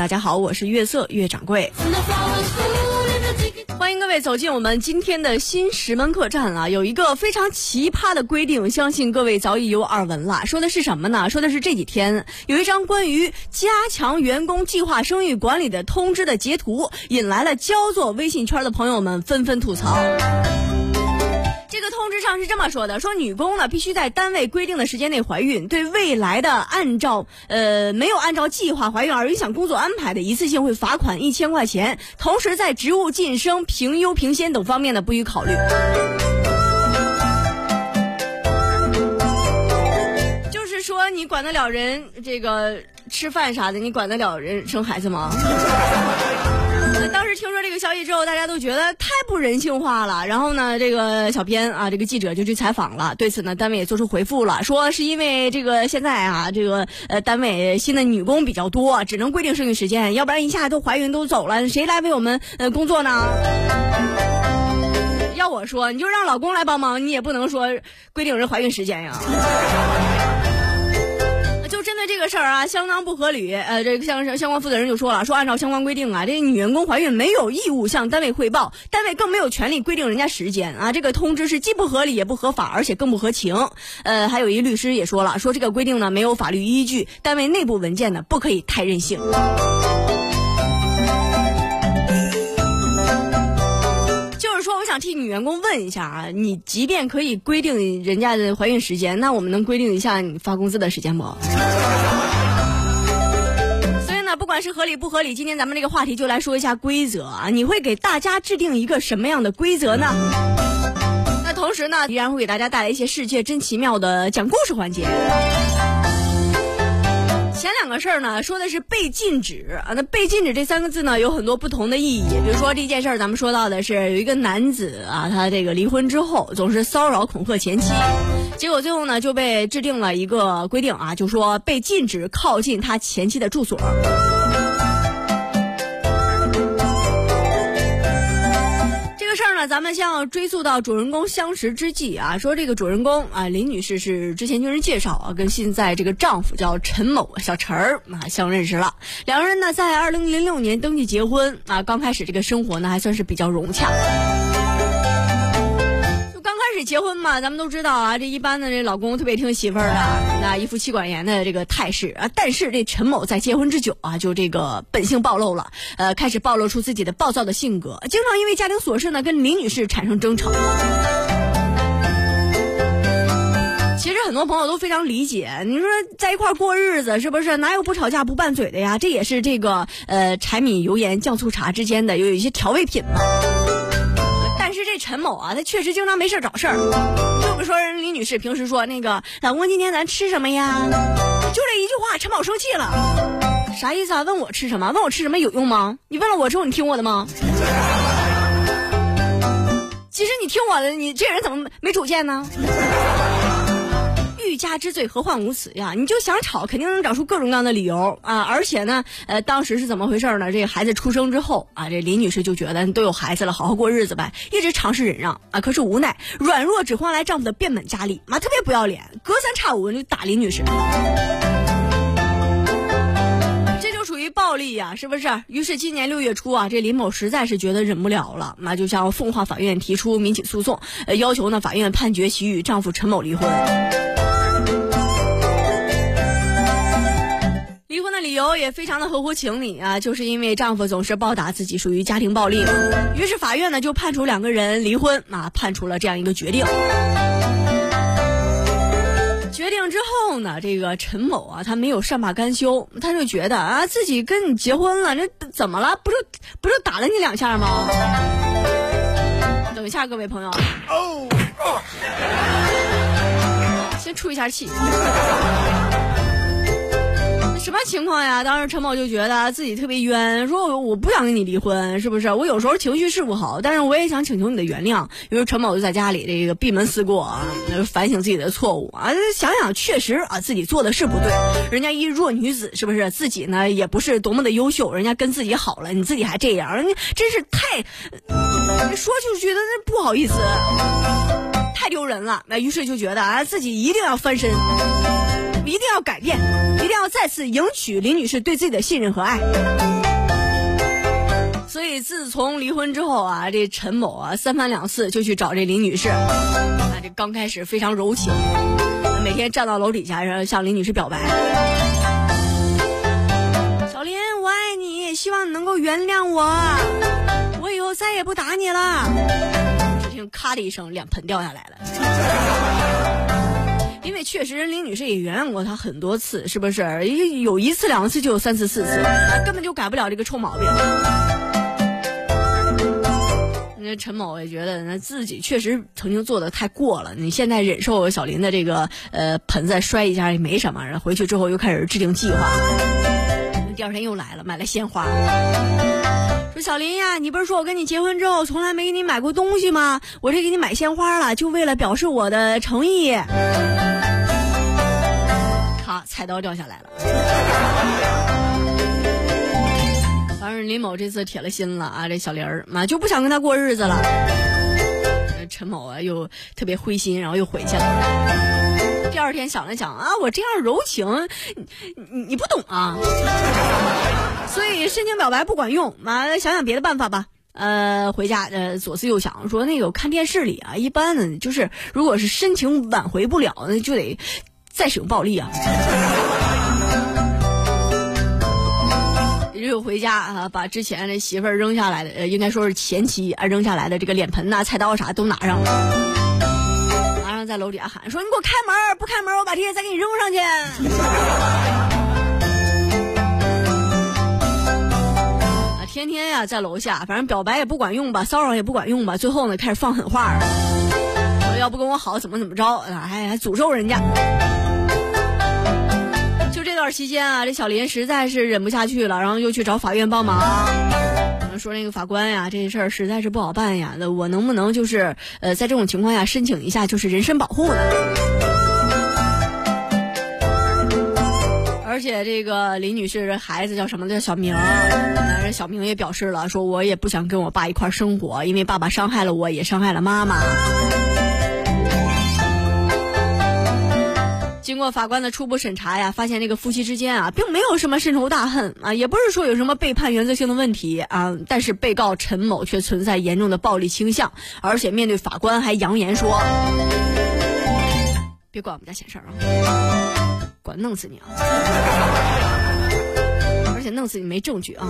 大家好，我是月色月掌柜。欢迎各位走进我们今天的新石门客栈啊！有一个非常奇葩的规定，相信各位早已有耳闻了。说的是什么呢？说的是这几天有一张关于加强员工计划生育管理的通知的截图，引来了焦作微信圈的朋友们纷纷吐槽。是这么说的：说女工呢必须在单位规定的时间内怀孕，对未来的按照呃没有按照计划怀孕而影响工作安排的，一次性会罚款一千块钱。同时，在职务晋升、评优评先等方面呢不予考虑。就是说，你管得了人这个吃饭啥的，你管得了人生孩子吗？当时听说这个消息之后，大家都觉得太不人性化了。然后呢，这个小编啊，这个记者就去采访了。对此呢，单位也做出回复了，说是因为这个现在啊，这个呃单位新的女工比较多，只能规定生育时间，要不然一下都怀孕都走了，谁来为我们呃工作呢？要我说，你就让老公来帮忙，你也不能说规定人怀孕时间呀。这个事儿啊，相当不合理。呃，这个相相关负责人就说了，说按照相关规定啊，这女员工怀孕没有义务向单位汇报，单位更没有权利规定人家时间啊。这个通知是既不合理也不合法，而且更不合情。呃，还有一律师也说了，说这个规定呢没有法律依据，单位内部文件呢不可以太任性。就是说，我想替女员工问一下啊，你即便可以规定人家的怀孕时间，那我们能规定一下你发工资的时间不？不管是合理不合理，今天咱们这个话题就来说一下规则啊。你会给大家制定一个什么样的规则呢？那同时呢，依然会给大家带来一些世界真奇妙的讲故事环节。前两个事儿呢，说的是被禁止啊。那被禁止这三个字呢，有很多不同的意义。比如说这件事儿，咱们说到的是有一个男子啊，他这个离婚之后总是骚扰恐吓前妻，结果最后呢就被制定了一个规定啊，就说被禁止靠近他前妻的住所。咱们先要追溯到主人公相识之际啊，说这个主人公啊林女士是之前经人介绍啊，跟现在这个丈夫叫陈某小陈儿啊相认识了，两个人呢在二零零六年登记结婚啊，刚开始这个生活呢还算是比较融洽。结婚嘛，咱们都知道啊，这一般的这老公特别听媳妇儿的，那一副妻管严的这个态势啊。但是这陈某在结婚之久啊，就这个本性暴露了，呃，开始暴露出自己的暴躁的性格，经常因为家庭琐事呢跟林女士产生争吵。其实很多朋友都非常理解，你说在一块过日子是不是哪有不吵架不拌嘴的呀？这也是这个呃柴米油盐酱醋茶之间的有一些调味品嘛。这陈某啊，他确实经常没事找事儿。就比如说人李女士平时说那个老公，今天咱吃什么呀？就这一句话，陈某生气了，啥意思啊？问我吃什么？问我吃什么有用吗？你问了我之后，你听我的吗？其实你听我的，你这人怎么没主见呢？欲加之罪，何患无辞呀？你就想吵，肯定能找出各种各样的理由啊！而且呢，呃，当时是怎么回事呢？这个孩子出生之后啊，这林女士就觉得都有孩子了，好好过日子呗，一直尝试忍让啊。可是无奈，软弱只换来丈夫的变本加厉，妈特别不要脸，隔三差五就打林女士，这就属于暴力呀，是不是？于是今年六月初啊，这林某实在是觉得忍不了了，那就向奉化法院提出民事诉讼，呃，要求呢法院判决其与丈夫陈某离婚。的理由也非常的合乎情理啊，就是因为丈夫总是暴打自己，属于家庭暴力。于是法院呢就判处两个人离婚啊，判处了这样一个决定。决定之后呢，这个陈某啊，他没有善罢甘休，他就觉得啊，自己跟你结婚了，这怎么了？不就不就打了你两下吗？等一下，各位朋友，先出一下气。什么情况呀？当时陈某就觉得自己特别冤，说我不想跟你离婚，是不是？我有时候情绪是不好，但是我也想请求你的原谅。于是陈某就在家里这个闭门思过啊，反省自己的错误啊，想想确实啊自己做的是不对。人家一弱女子是不是？自己呢也不是多么的优秀，人家跟自己好了，你自己还这样，人家真是太说就觉得那不好意思，太丢人了。那于是就觉得啊自己一定要翻身。一定要改变，一定要再次赢取林女士对自己的信任和爱。所以自从离婚之后啊，这陈某啊三番两次就去找这林女士，啊，这刚开始非常柔情，每天站到楼底下，然后向林女士表白：“小林，我爱你，希望你能够原谅我，我以后再也不打你了。”只听咔的一声，脸盆掉下来了。因为确实林女士也原谅过他很多次，是不是？有一次、两次就有三次、四次，根本就改不了这个臭毛病。那陈某也觉得，那自己确实曾经做的太过了。你现在忍受小林的这个呃盆子摔一下也没什么，然后回去之后又开始制定计划。第二天又来了，买了鲜花，说小林呀，你不是说我跟你结婚之后从来没给你买过东西吗？我这给你买鲜花了，就为了表示我的诚意。咔，菜刀掉下来了。反正林某这次铁了心了啊，这小林儿嘛就不想跟他过日子了。陈某啊又特别灰心，然后又回去了。第二天想了想啊，我这样柔情，你你不懂啊，所以深情表白不管用，嘛想想别的办法吧。呃，回家呃左思右想，说那个看电视里啊，一般就是如果是深情挽回不了，那就得再使用暴力啊。又回家啊，把之前那媳妇儿扔下来的，呃，应该说是前妻啊扔下来的这个脸盆呐、菜刀啥都拿上了，拿上在楼底下喊说：“你给我开门，不开门，我把这些再给你扔上去。”啊，天天呀在楼下，反正表白也不管用吧，骚扰也不管用吧，最后呢开始放狠话了，说要不跟我好怎么怎么着，哎还诅咒人家。段期间啊，这小林实在是忍不下去了，然后又去找法院帮忙，说那个法官呀，这事儿实在是不好办呀，那我能不能就是呃，在这种情况下申请一下就是人身保护呢？而且这个林女士孩子叫什么？叫小明，小明也表示了，说我也不想跟我爸一块生活，因为爸爸伤害了我，也伤害了妈妈。经过法官的初步审查呀，发现这个夫妻之间啊，并没有什么深仇大恨啊，也不是说有什么背叛原则性的问题啊。但是被告陈某却存在严重的暴力倾向，而且面对法官还扬言说：“别管我们家闲事儿啊，管弄死你啊！而且弄死你没证据啊！”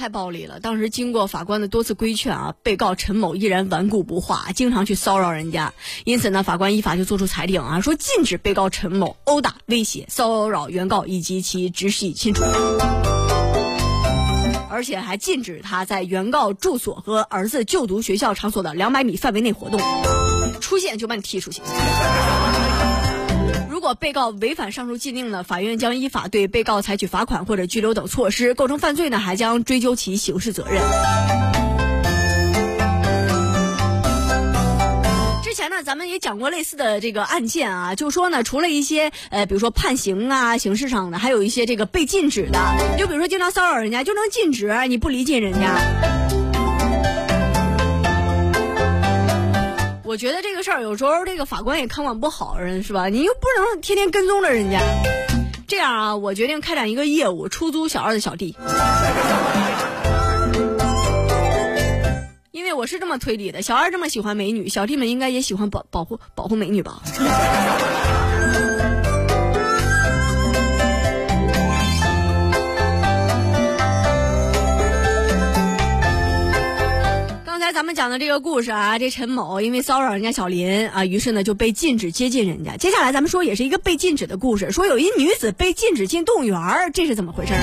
太暴力了！当时经过法官的多次规劝啊，被告陈某依然顽固不化，经常去骚扰人家。因此呢，法官依法就作出裁定啊，说禁止被告陈某殴打、威胁、骚扰原告以及其直系亲属，而且还禁止他在原告住所和儿子就读学校场所的两百米范围内活动，出现就把你踢出去。被告违反上述禁令呢，法院将依法对被告采取罚款或者拘留等措施；构成犯罪呢，还将追究其刑事责任。之前呢，咱们也讲过类似的这个案件啊，就说呢，除了一些呃，比如说判刑啊，刑事上的，还有一些这个被禁止的，就比如说经常骚扰人家，就能禁止你不理解人家。我觉得这个事儿有时候这个法官也看管不好人是吧？你又不能天天跟踪着人家，这样啊，我决定开展一个业务，出租小二的小弟。因为我是这么推理的，小二这么喜欢美女，小弟们应该也喜欢保保护保护美女吧。咱们讲的这个故事啊，这陈某因为骚扰人家小林啊，于是呢就被禁止接近人家。接下来咱们说也是一个被禁止的故事，说有一女子被禁止进动物园这是怎么回事？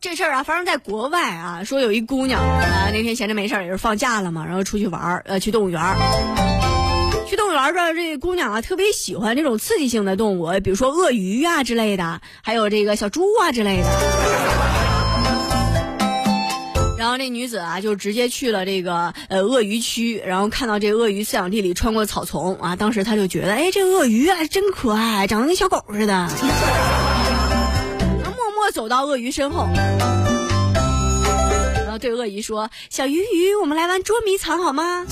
这事儿啊发生在国外啊，说有一姑娘啊，那天闲着没事也是放假了嘛，然后出去玩呃，去动物园去动物园的这姑娘啊，特别喜欢这种刺激性的动物，比如说鳄鱼啊之类的，还有这个小猪啊之类的。然后这女子啊，就直接去了这个呃鳄鱼区，然后看到这鳄鱼饲养地里穿过草丛啊，当时她就觉得，哎，这鳄鱼啊真可爱，长得跟小狗似的。默默走到鳄鱼身后。然后对鳄鱼说：“小鱼鱼，我们来玩捉迷藏好吗？”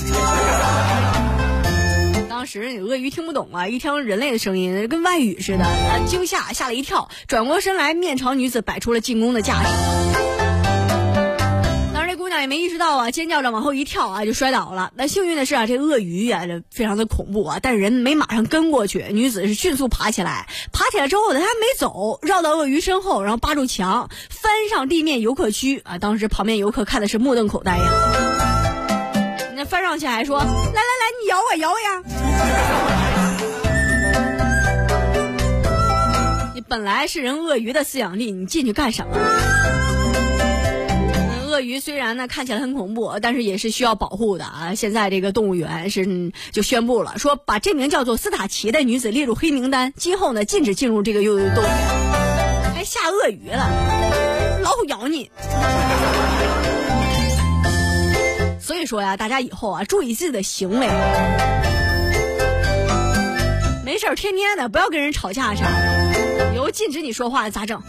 当时鳄鱼听不懂啊，一听人类的声音跟外语似的，惊吓吓了一跳，转过身来面朝女子摆出了进攻的架势。当时这姑娘也没意识到啊，尖叫着往后一跳啊，就摔倒了。那幸运的是啊，这鳄鱼啊，这非常的恐怖啊，但是人没马上跟过去。女子是迅速爬起来，爬起来之后呢，她还没走，绕到鳄鱼身后，然后扒住墙，翻上地面游客区啊。当时旁边游客看的是目瞪口呆呀。那翻上去还说：“来来来，你咬我咬我呀！”本来是人鳄鱼的饲养地，你进去干什么？鳄鱼虽然呢看起来很恐怖，但是也是需要保护的啊！现在这个动物园是就宣布了，说把这名叫做斯塔奇的女子列入黑名单，今后呢禁止进入这个幼动物园。还吓鳄鱼了，老虎咬你！所以说呀，大家以后啊注意自己的行为，没事天天的不要跟人吵架啥的，禁止你说话咋整？